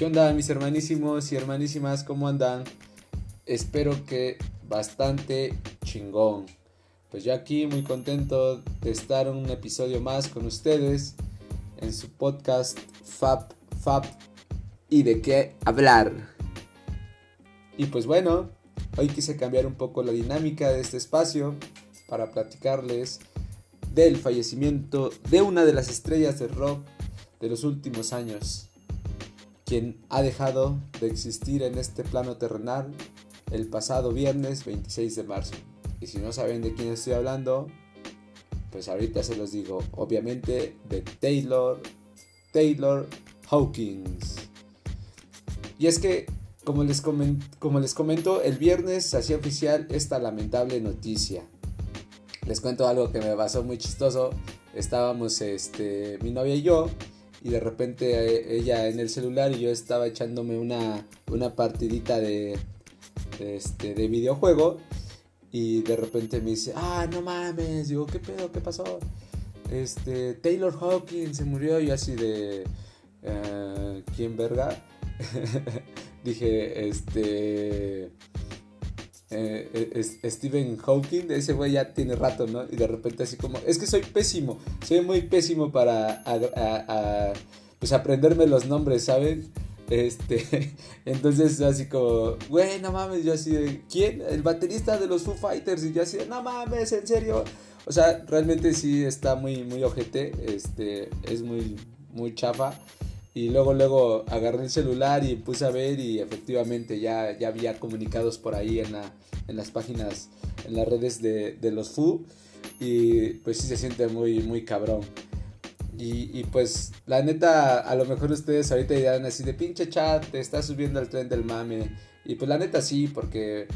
¿Qué onda mis hermanísimos y hermanísimas? ¿Cómo andan? Espero que bastante chingón. Pues yo aquí muy contento de estar un episodio más con ustedes en su podcast Fab Fab y de qué hablar. Y pues bueno, hoy quise cambiar un poco la dinámica de este espacio para platicarles del fallecimiento de una de las estrellas de rock de los últimos años quien ha dejado de existir en este plano terrenal el pasado viernes 26 de marzo. Y si no saben de quién estoy hablando, pues ahorita se los digo, obviamente de Taylor, Taylor Hawkins. Y es que, como les, como les comento, el viernes se hacía oficial esta lamentable noticia. Les cuento algo que me pasó muy chistoso. Estábamos, este, mi novia y yo, y de repente eh, ella en el celular y yo estaba echándome una, una partidita de, este, de videojuego y de repente me dice, ah, no mames, digo, ¿qué pedo? ¿Qué pasó? Este, Taylor Hawkins se murió y así de, uh, ¿quién verga? Dije, este... Eh, eh Stephen Hawking, ese güey ya tiene rato, ¿no? Y de repente así como, es que soy pésimo, soy muy pésimo para pues aprenderme los nombres, ¿saben? Este, entonces así como, güey, no mames, yo así de, ¿quién? El baterista de los Foo Fighters y yo así de, no mames, en serio. O sea, realmente sí está muy, muy ojete, este, es muy, muy chafa. Y luego, luego agarré el celular y puse a ver y efectivamente ya, ya había comunicados por ahí en, la, en las páginas, en las redes de, de, los FU. Y pues sí se siente muy, muy cabrón. Y, y, pues la neta, a lo mejor ustedes ahorita dirán así de pinche chat, te está subiendo al tren del mame. Y pues la neta sí, porque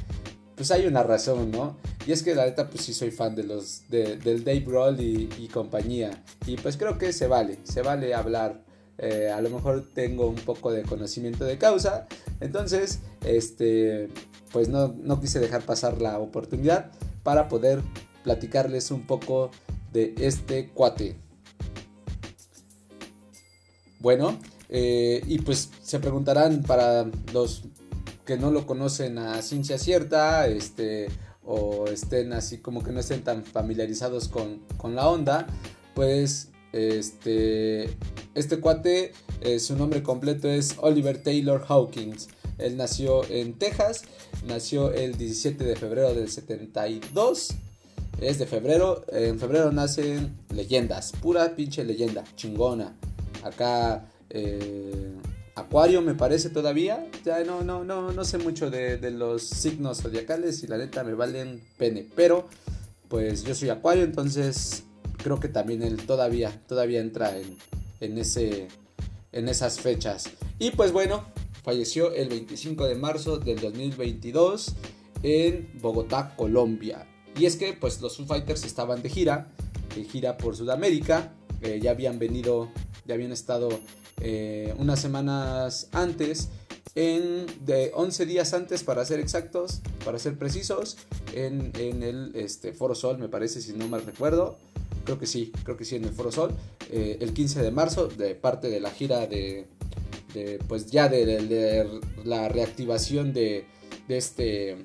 pues hay una razón, ¿no? Y es que la neta pues sí soy fan de los, de, del Dave Grohl y, y compañía. Y pues creo que se vale, se vale hablar eh, a lo mejor tengo un poco de conocimiento de causa. Entonces, este, pues no, no quise dejar pasar la oportunidad para poder platicarles un poco de este cuate. Bueno, eh, y pues se preguntarán para los que no lo conocen a ciencia cierta, este, o estén así como que no estén tan familiarizados con, con la onda, pues este, este cuate, eh, su nombre completo es Oliver Taylor Hawkins. Él nació en Texas, nació el 17 de febrero del 72. Es de febrero, en febrero nacen leyendas, pura pinche leyenda, chingona. Acá eh, Acuario me parece todavía. Ya no, no, no, no sé mucho de, de, los signos zodiacales y la neta me valen pene. Pero, pues yo soy Acuario, entonces creo que también él todavía, todavía entra en, ese, en esas fechas. Y pues bueno, falleció el 25 de marzo del 2022 en Bogotá, Colombia. Y es que pues los Foo Fighters estaban de gira, de gira por Sudamérica, eh, ya habían venido, ya habían estado eh, unas semanas antes, en, de 11 días antes para ser exactos, para ser precisos, en, en el este, Foro Sol, me parece, si no mal recuerdo creo que sí, creo que sí en el Foro Sol, eh, el 15 de marzo, de parte de la gira de, pues ya de, la reactivación de, este,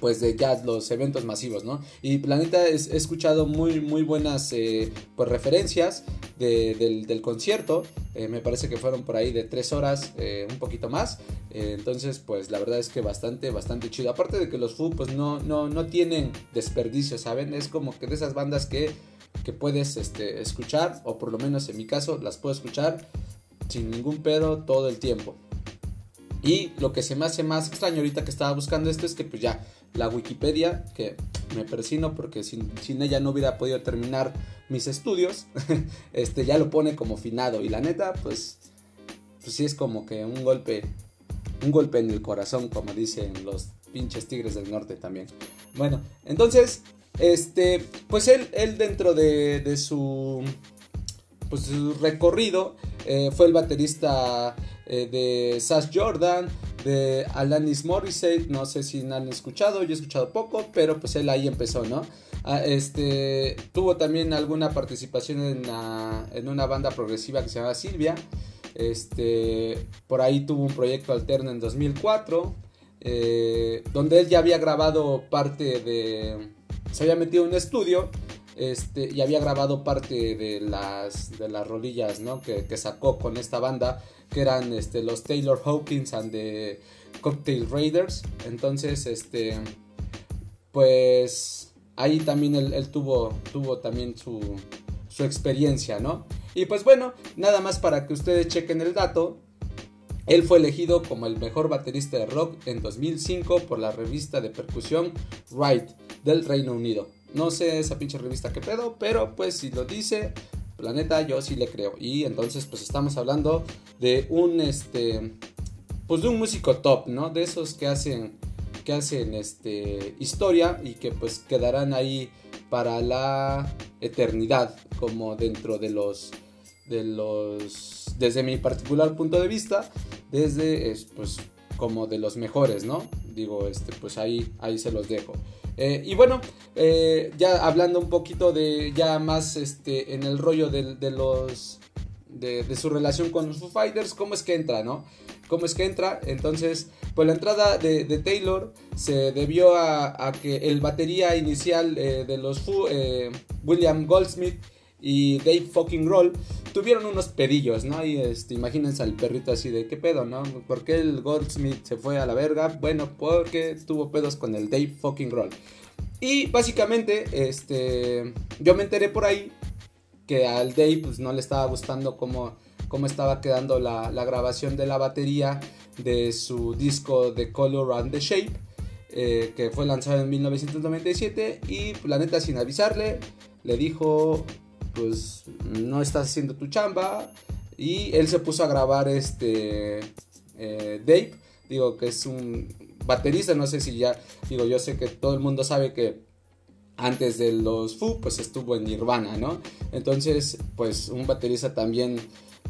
pues de ya los eventos masivos, ¿no? Y Planeta he escuchado muy, muy buenas eh, pues referencias del, concierto. Eh, me parece que fueron por ahí de tres horas, eh, un poquito más. Entonces, pues la verdad es que bastante, bastante chido. Aparte de que los Foo, pues no, no, no tienen desperdicio, ¿saben? Es como que de esas bandas que, que puedes este, escuchar, o por lo menos en mi caso, las puedo escuchar sin ningún pedo todo el tiempo. Y lo que se me hace más extraño ahorita que estaba buscando esto es que pues ya la Wikipedia, que me persino porque sin, ella no hubiera podido terminar mis estudios, este ya lo pone como finado y la neta pues pues sí es como que un golpe un golpe en el corazón como dicen los pinches tigres del norte también. Bueno, entonces este pues él él dentro de, de su pues su recorrido eh, fue el baterista eh, de Sash Jordan, de Alanis Morissette, no sé si han escuchado, yo he escuchado poco, pero pues él ahí empezó, ¿no? Ah, este, tuvo también alguna participación en, en, una banda progresiva que se llama Silvia. Este, por ahí tuvo un proyecto alterno en 2004, eh, donde él ya había grabado parte de... Se había metido en un estudio este, y había grabado parte de las, de las rolillas ¿no? que, sacó con esta banda, que eran este, los Taylor Hawkins and the Cocktail Raiders. Entonces, este, pues ahí también él, tuvo, tuvo también su, su experiencia, ¿no? Y pues bueno, nada más para que ustedes chequen el dato. Él fue elegido como el mejor baterista de rock en 2005 por la revista de percusión Right del Reino Unido. No sé esa pinche revista que pedo, pero pues si lo dice, planeta, yo sí le creo. Y entonces pues estamos hablando de un este pues de un músico top, ¿no? De esos que hacen que hacen este historia y que pues quedarán ahí para la eternidad como dentro de los de los desde mi particular punto de vista desde pues como de los mejores no digo este pues ahí ahí se los dejo eh, y bueno eh, ya hablando un poquito de ya más este en el rollo de, los de, su relación con los Foo Fighters cómo es que entra no cómo es que entra entonces pues la entrada de, Taylor se debió a, que el batería inicial eh, de los Foo, William Goldsmith y Dave fucking Roll tuvieron unos pedillos, ¿no? Y este, imagínense al perrito así de qué pedo, ¿no? ¿Por qué el Goldsmith se fue a la verga? Bueno, porque tuvo pedos con el Dave fucking Roll. Y básicamente, este, yo me enteré por ahí que al Dave pues no le estaba gustando cómo, cómo estaba quedando la, grabación de la batería de su disco The Color and the Shape, eh, que fue lanzado en 1997 y la neta sin avisarle le dijo pues no estás haciendo tu chamba y él se puso a grabar este eh, Dave, digo que es un baterista, no sé si ya, digo yo sé que todo el mundo sabe que antes de los Foo pues estuvo en Nirvana, ¿no? Entonces pues un baterista también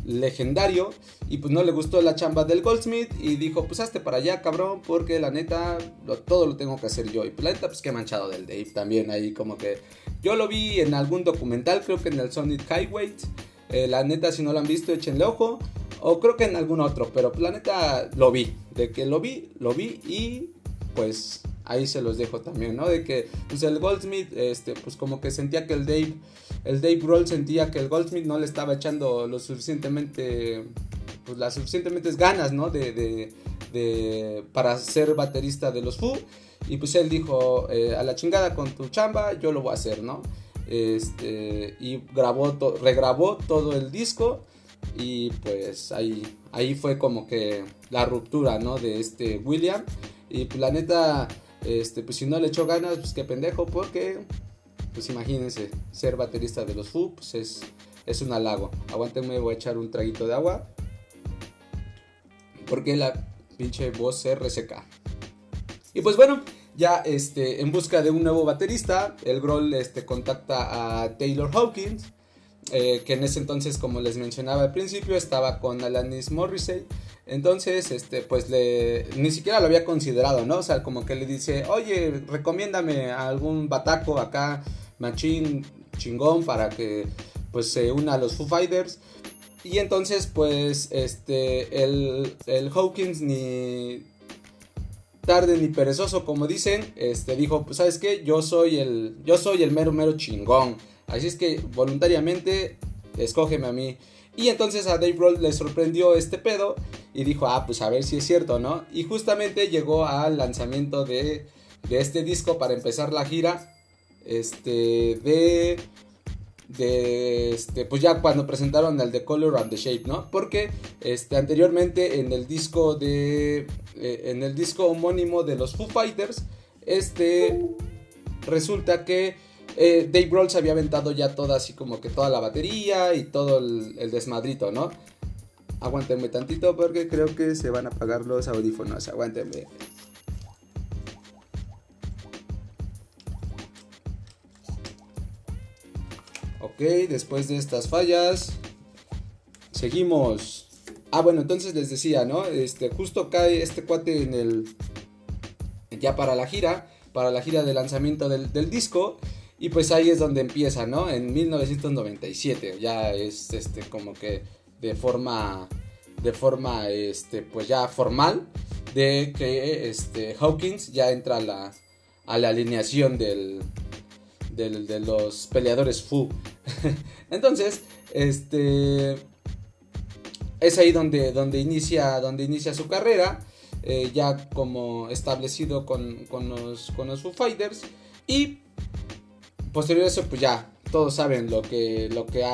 legendario y pues no le gustó la chamba del Goldsmith y dijo pues hazte para allá cabrón porque la neta todo lo tengo que hacer yo y pues la neta pues qué manchado del Dave también ahí como que yo lo vi en algún documental creo que en el Sonic Highway eh, la neta si no lo han visto échenle ojo o creo que en algún otro pero pues la neta lo vi de que lo vi lo vi y pues ahí se los dejo también, ¿no? De que pues el Goldsmith, este, pues como que sentía que el Dave, el Dave Roll sentía que el Goldsmith no le estaba echando lo suficientemente, pues las suficientemente ganas, ¿no? De, de, de para ser baterista de los Foo. Y pues él dijo, eh, a la chingada con tu chamba, yo lo voy a hacer, ¿no? Este, y grabó, regrabó todo el disco y pues ahí, ahí fue como que la ruptura, ¿no? De este William. Y pues la neta, este, pues si no le echó ganas, pues qué pendejo, porque, pues imagínense, ser baterista de los Foo, pues es, es un halago. Aguántenme, voy a echar un traguito de agua. Porque la pinche voz se reseca. Y pues bueno, ya este, en busca de un nuevo baterista, el Groll este, contacta a Taylor Hawkins. Eh, que en ese entonces, como les mencionaba al principio, estaba con Alanis Morrissey. Entonces, este, pues le, ni siquiera lo había considerado, ¿no? O sea, como que le dice, oye, recomiéndame algún bataco acá, machín, chingón, para que pues se una a los Foo Fighters. Y entonces, pues, este, el, el Hawkins ni tarde ni perezoso, como dicen, este, dijo, pues, ¿sabes qué? Yo soy el, yo soy el mero, mero chingón. Así es que voluntariamente, escógeme a mí. Y entonces a Dave Roll le sorprendió este pedo y dijo, ah, pues a ver si es cierto, ¿no? Y justamente llegó al lanzamiento de, este disco para empezar la gira, este, de, de, este, pues ya cuando presentaron el The Color and the Shape, ¿no? Porque, este, anteriormente en el disco de, eh, en el disco homónimo de los Foo Fighters, este, resulta que eh, Dave Grohl se había aventado ya toda así como que toda la batería y todo el, desmadrito, ¿no? Aguántenme tantito porque creo que se van a apagar los audífonos. Aguántenme. Ok, después de estas fallas, seguimos. Ah, bueno, entonces les decía, ¿no? Este, justo cae este cuate en el. Ya para la gira, para la gira de lanzamiento del disco. Y pues ahí es donde empieza, ¿no? En 1997. Ya es este como que de forma de forma, este, pues ya formal, de que este, Hawkins ya entra a la, a la alineación del, de los peleadores Fu. Entonces, este, es ahí donde, donde, inicia, donde inicia su carrera. Eh, ya como establecido con, con, los, con los Foo Fighters. Y posterior a eso, pues ya todos saben lo que, lo que,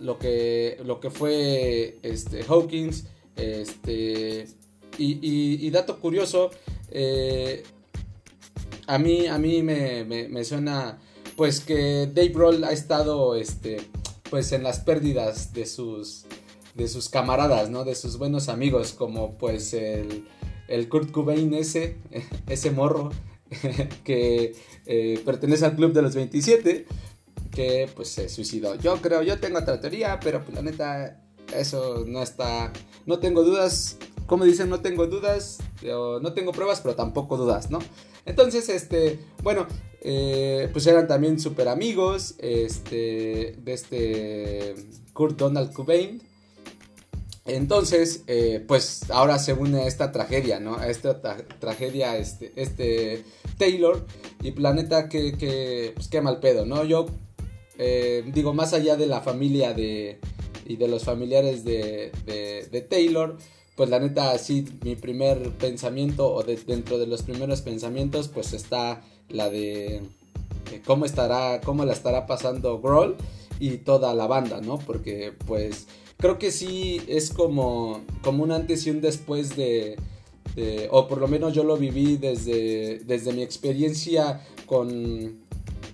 lo que, lo que fue este, Hawkins. Este, y, dato curioso, eh, a mí, a mí me, me, suena pues que Dave Roll ha estado este, pues en las pérdidas de sus, de sus camaradas, ¿no? De sus buenos amigos, como pues el, el Kurt Cobain ese, ese morro que eh, pertenece al club de los 27, que pues se suicidó. Yo creo, yo tengo otra teoría, pero pues la neta, eso no está, no tengo dudas, como dicen, no tengo dudas, no tengo pruebas, pero tampoco dudas, ¿no? Entonces, este, bueno, eh, pues eran también súper amigos, este, de este Kurt Donald Cobain. Entonces, eh, pues ahora se une a esta tragedia, ¿no? A esta tragedia, este, este Taylor y Planeta que, que, pues qué mal pedo, ¿no? Yo eh, digo, más allá de la familia de, y de los familiares de, de, Taylor, pues la neta, sí, mi primer pensamiento, o dentro de los primeros pensamientos, pues está la de cómo estará, cómo la estará pasando Grohl y toda la banda, ¿no? Porque, pues, creo que sí es como, como un antes y un después de, o por lo menos yo lo viví desde, desde mi experiencia con,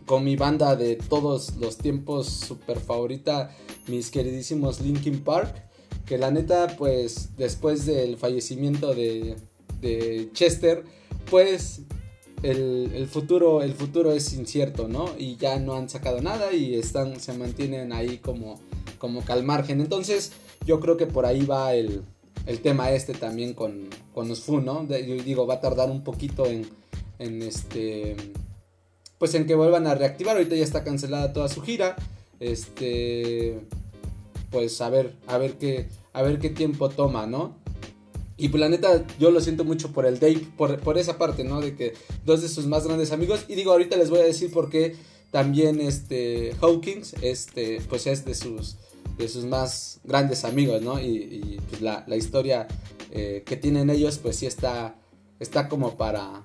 con mi banda de todos los tiempos super favorita, mis queridísimos Linkin Park, que la neta pues después del fallecimiento de, de Chester, pues el, el, futuro, el futuro es incierto, ¿no? Y ya no han sacado nada y están, se mantienen ahí como como que al margen. Entonces, yo creo que por ahí va el, el tema este también con, con los Fu, ¿no? yo digo, va a tardar un poquito en, en este. Pues en que vuelvan a reactivar. Ahorita ya está cancelada toda su gira. Este. Pues a ver, a ver qué. A ver qué tiempo toma, ¿no? Y pues la neta, yo lo siento mucho por el Dave, por, por, esa parte, ¿no? De que dos de sus más grandes amigos. Y digo, ahorita les voy a decir por qué también este Hawkins, este, pues es de sus de sus más grandes amigos, ¿no? Y, pues la, historia eh, que tienen ellos, pues sí está, está como para,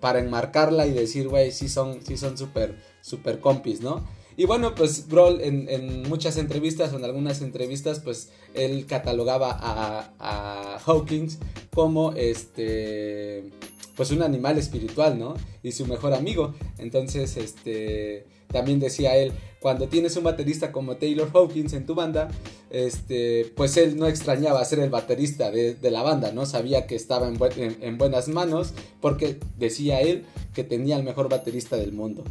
para enmarcarla y decir, güey, sí son sí son súper, súper compis, ¿no? Y bueno, pues Grohl en, muchas entrevistas o en algunas entrevistas, pues él catalogaba a, a Hawkins como este, pues un animal espiritual, ¿no? Y su mejor amigo. Entonces, este, también decía él, cuando tienes un baterista como Taylor Hawkins en tu banda, este, pues él no extrañaba ser el baterista de, la banda, ¿no? Sabía que estaba en, buenas manos porque decía él que tenía el mejor baterista del mundo.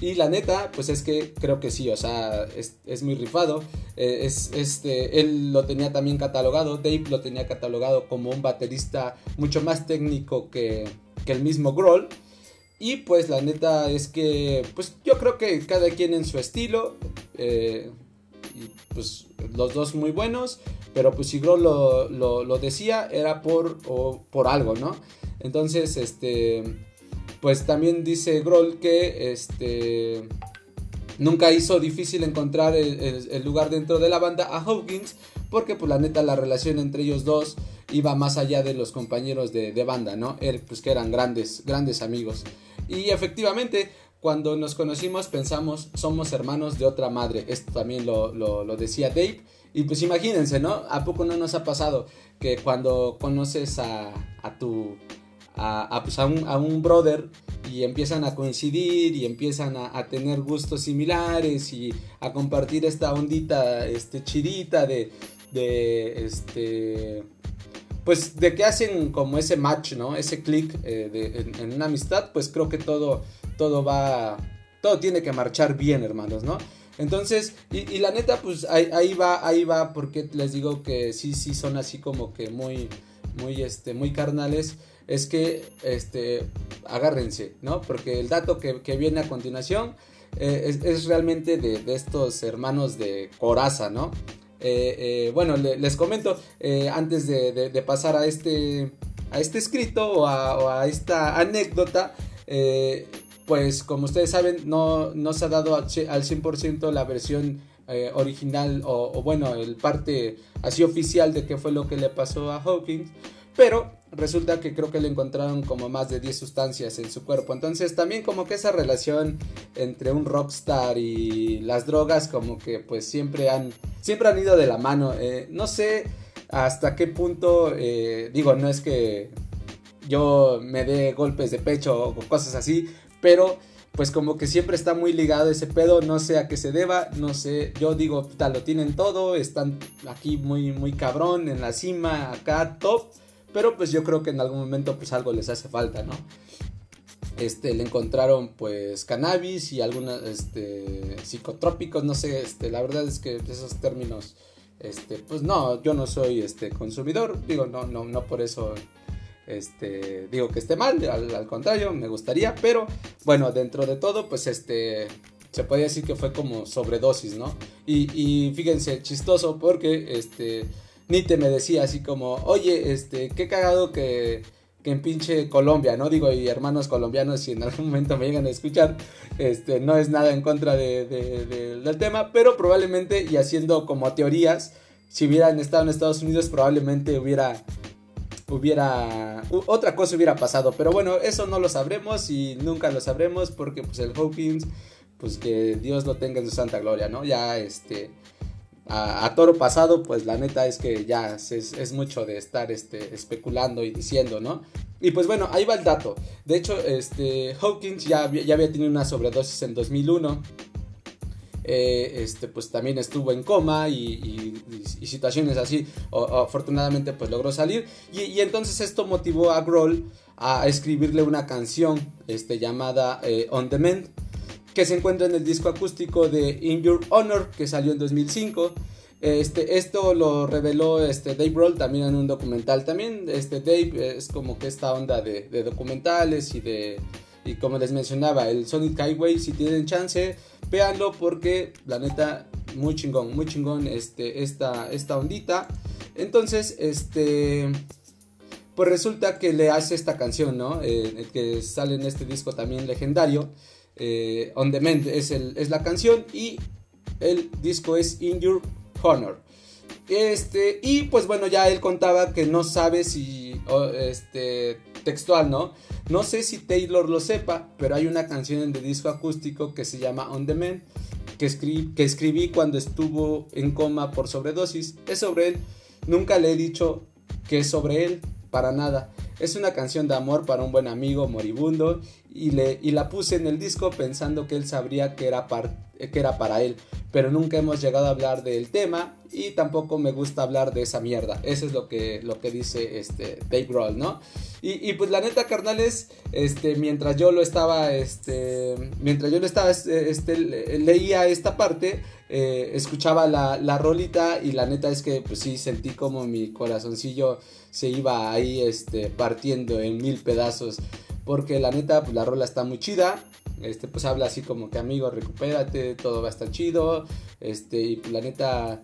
Y la neta, pues es que creo que sí, o sea, es, muy rifado. Eh, es, este, él lo tenía también catalogado, Dave lo tenía catalogado como un baterista mucho más técnico que, que el mismo Grohl. Y pues la neta es que, pues yo creo que cada quien en su estilo. Eh, y pues los dos muy buenos. Pero pues si Grohl lo, decía era por, por algo, ¿no? Entonces, este, pues también dice Grohl que este, nunca hizo difícil encontrar el, lugar dentro de la banda a Hawkins. Porque pues la neta la relación entre ellos dos iba más allá de los compañeros de, banda, ¿no? Él, pues que eran grandes, grandes amigos. Y efectivamente, cuando nos conocimos pensamos, somos hermanos de otra madre. Esto también lo, lo, decía Dave. Y pues imagínense, ¿no? ¿A poco no nos ha pasado que cuando conoces a, a tu... A, pues a, un, brother y empiezan a coincidir y empiezan a, tener gustos similares y a compartir esta ondita este, chidita de, de este pues de que hacen como ese match, ¿no? Ese click eh, en, una amistad, pues creo que todo, todo va, todo tiene que marchar bien, hermanos, ¿no? Entonces, y, la neta, pues ahí, va, ahí va, porque les digo que sí, sí son así como que muy, muy, este, muy carnales. Es que, este, agárrense, ¿no? Porque el dato que, viene a continuación eh, es, realmente de, de, estos hermanos de coraza, ¿no? bueno, les comento, antes de, pasar a este, a este escrito o a, esta anécdota, pues como ustedes saben, no, no se ha dado al 100% la versión original o, bueno, el parte así oficial de qué fue lo que le pasó a Hawkins. Pero resulta que creo que le encontraron como más de 10 sustancias en su cuerpo. Entonces también como que esa relación entre un rockstar y las drogas como que pues siempre han, siempre han ido de la mano. Eh, no sé hasta qué punto, eh, digo, no es que yo me dé golpes de pecho o cosas así, pero pues como que siempre está muy ligado ese pedo, no sé a qué se deba, no sé, yo digo, tal, lo tienen todo, están aquí muy, muy cabrón, en la cima, acá, top pero pues yo creo que en algún momento pues algo les hace falta, ¿no? Este, le encontraron pues cannabis y algunos este, psicotrópicos, no sé, este, la verdad es que esos términos, este, pues no, yo no soy este consumidor, digo, no, no, no por eso este, digo que esté mal, al, contrario, me gustaría, pero bueno, dentro de todo, pues este, se podría decir que fue como sobredosis, ¿no? Y, y fíjense, chistoso porque, este, Nite me decía así como, oye, este, qué cagado que, que en pinche Colombia, ¿no? Digo, y hermanos colombianos, si en algún momento me llegan a escuchar, este, no es nada en contra de, del tema, pero probablemente, y haciendo como teorías, si hubieran estado en Estados Unidos, probablemente hubiera, hubiera, otra cosa hubiera pasado, pero bueno, eso no lo sabremos y nunca lo sabremos porque pues el Hawkins, pues que Dios lo tenga en su santa gloria, ¿no? Ya, este a, toro pasado, pues la neta es que ya es, mucho de estar este, especulando y diciendo, ¿no? Y pues bueno, ahí va el dato. De hecho, este, Hawkins ya, ya había tenido una sobredosis en 2001. Eh, este, pues también estuvo en coma y, situaciones así. afortunadamente, pues logró salir. Y, entonces esto motivó a Grohl a escribirle una canción este, llamada eh, On Demand que se encuentra en el disco acústico de In Your Honor, que salió en 2005. Este, esto lo reveló este, Dave Roll también en un documental. También este, Dave es como que esta onda de, documentales y de... Y como les mencionaba, el Sonic Highway, si tienen chance, véanlo porque la neta, muy chingón, muy chingón este, esta, esta ondita. Entonces, este... Pues resulta que le hace esta canción, ¿no? Eh, que sale en este disco también legendario. Eh, On Demand es, es la canción y el disco es In Your Honor. Este, y pues bueno, ya él contaba que no sabe si, este, textual, ¿no? No sé si Taylor lo sepa, pero hay una canción el disco acústico que se llama On Demand, que, que escribí cuando estuvo en coma por sobredosis. Es sobre él. Nunca le he dicho que es sobre él, para nada. Es una canción de amor para un buen amigo moribundo y, le, y la puse en el disco pensando que él sabría que era, que era para él, pero nunca hemos llegado a hablar del tema y tampoco me gusta hablar de esa mierda. Eso es lo que, lo que dice este, Dave Grohl, ¿no? Y, pues la neta, carnales, este, mientras yo lo estaba, este, mientras yo lo estaba, este, leía esta parte, eh, escuchaba la, la rolita y la neta es que pues sí sentí como mi corazoncillo se iba ahí este, partiendo en mil pedazos porque la neta, pues la rola está muy chida. Este, pues habla así como que amigo, recupérate, todo va a estar chido. Este, y pues la neta,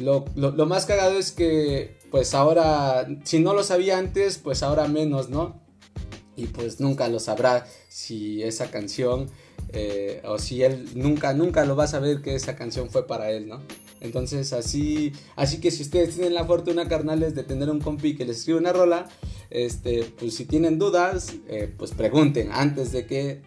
lo, lo, más cagado es que, pues ahora, si no lo sabía antes, pues ahora menos, ¿no? Y pues nunca lo sabrá si esa canción, eh, o si él nunca, nunca lo va a saber que esa canción fue para él, ¿no? Entonces así, así que si ustedes tienen la fortuna, carnales, de tener un compi que les escribe una rola, este, pues si tienen dudas, eh, pues pregunten antes de que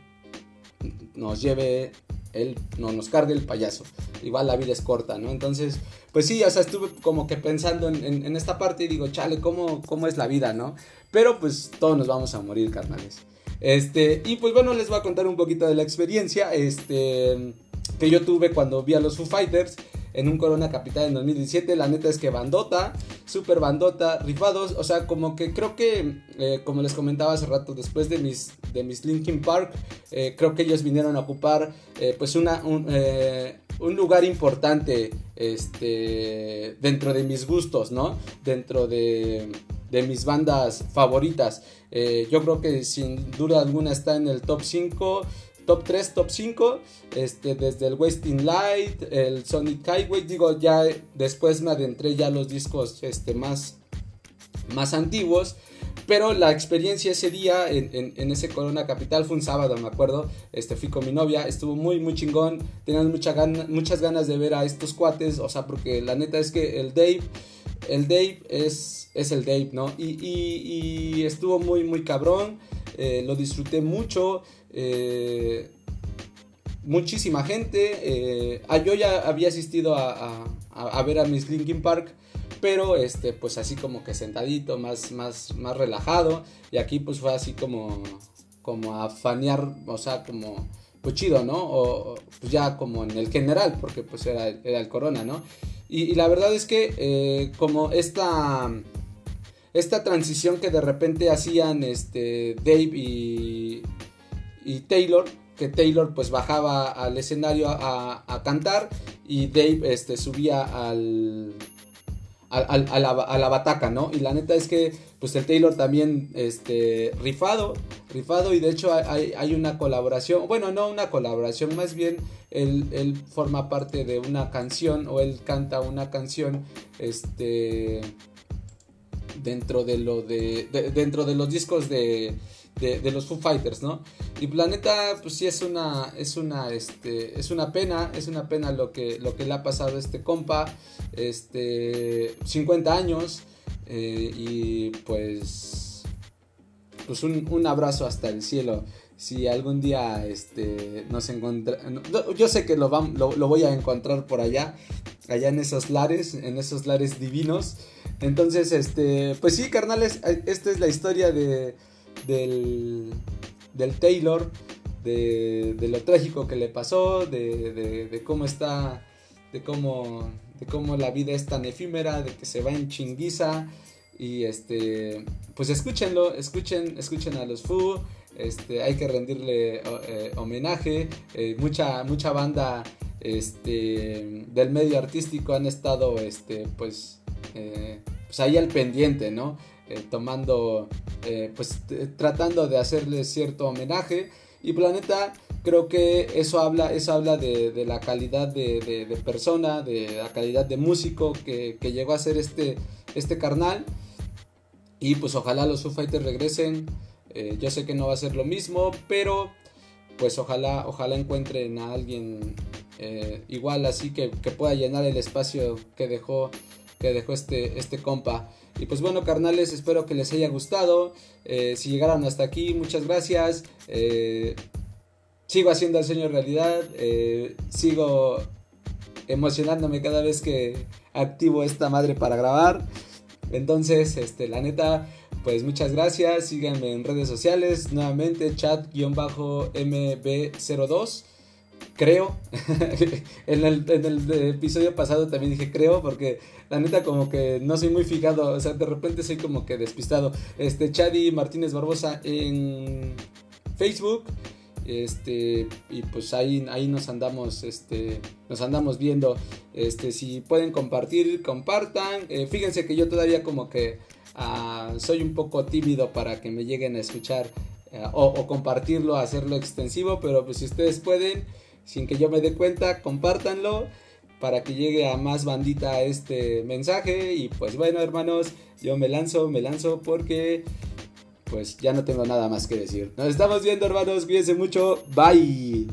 nos lleve él, no nos cargue el payaso. Igual la vida es corta, ¿no? Entonces, pues sí, o sea, estuve como que pensando en, esta parte y digo, chale, ¿cómo, ¿cómo es la vida, no? Pero pues todos nos vamos a morir, carnales. Este, y pues bueno, les voy a contar un poquito de la experiencia, este, que yo tuve cuando vi a los Foo Fighters en un Corona Capital en 2017. La neta es que bandota, super bandota, rifados. O sea, como que creo que, eh, como les comentaba hace rato, después de mis, de mis Linkin Park, eh, creo que ellos vinieron a ocupar eh, pues una, un, lugar importante este, dentro de mis gustos, ¿no? Dentro de, de mis bandas favoritas. yo creo que sin duda alguna está en el top 5 top 3, top 5, este, desde el Wasting Light, el Sonic Highway, digo, ya después me adentré ya a los discos este, más, más antiguos. Pero la experiencia ese día en, ese Corona Capital fue un sábado, me acuerdo. Este, fui con mi novia, estuvo muy, muy chingón. Tenían mucha muchas ganas de ver a estos cuates, o sea, porque la neta es que el Dave, el Dave es, es el Dave, ¿no? Y, estuvo muy, muy cabrón. Eh, lo disfruté mucho. Eh, muchísima gente. Eh, ah, yo ya había asistido a, a ver a Miss Linkin Park pero este pues así como que sentadito, más más más relajado y aquí pues fue así como como a fanear, o sea, como pues chido, ¿no? O pues ya como en el general, porque pues era, era el corona, ¿no? Y, la verdad es que eh, como esta esta transición que de repente hacían este Dave y, y Taylor, que Taylor pues bajaba al escenario a, a, cantar y Dave este, subía al, a, la, bataca, ¿no? Y la neta es que, pues el Taylor también, este, rifado, rifado, y de hecho hay, una colaboración, bueno, no una colaboración, más bien él, forma parte de una canción, o él canta una canción, este, dentro de lo de dentro de los discos de de, los Foo Fighters, ¿no? Y Planeta, pues sí es una, es una, este, es una pena, es una pena lo que, lo que le ha pasado a este compa, este, 50 años, eh, y pues, pues un, abrazo hasta el cielo. Si algún día este, nos encontramos, yo sé que lo, lo, lo voy a encontrar por allá, allá en esos lares, en esos lares divinos. Entonces, este, pues sí, carnales, esta es la historia de, del, Taylor, de, lo trágico que le pasó, de, cómo está, de cómo, de cómo la vida es tan efímera, de que se va en chinguiza. Y este, pues escúchenlo, escuchen, escuchen a los Fu. Este, hay que rendirle eh, homenaje. Eh, mucha, mucha banda este, del medio artístico han estado, este, pues, eh, pues ahí al pendiente, ¿no? Eh, tomando, eh, pues tratando de hacerle cierto homenaje. Y Planeta, creo que eso habla, eso habla de, la calidad de, persona, de la calidad de músico que, llegó a ser este, este carnal. Y pues ojalá los Foo Fighters regresen. Yo sé que no va a ser lo mismo, pero pues ojalá, ojalá encuentren a alguien igual así que, que, pueda llenar el espacio que dejó, que dejó este, este compa. Y pues bueno, carnales, espero que les haya gustado. Eh, si llegaron hasta aquí, muchas gracias. Eh, sigo haciendo el sueño realidad. Eh, sigo emocionándome cada vez que activo esta madre para grabar. Entonces, este, la neta, pues muchas gracias. Síganme en redes sociales. Nuevamente, chat-mb02 creo. en, el, episodio pasado también dije creo porque la neta como que no soy muy fijado, o sea, de repente soy como que despistado. Este Chadi Martínez Barbosa en Facebook. Este, y pues ahí, ahí nos andamos, este, nos andamos viendo. Este, si pueden compartir, compartan. Eh, fíjense que yo todavía como que ah, soy un poco tímido para que me lleguen a escuchar eh, o, o compartirlo, hacerlo extensivo, pero pues si ustedes pueden, sin que yo me dé cuenta, compártanlo para que llegue a más bandita este mensaje. Y pues bueno, hermanos, yo me lanzo, me lanzo porque pues ya no tengo nada más que decir. Nos estamos viendo, hermanos. Cuídense mucho. Bye.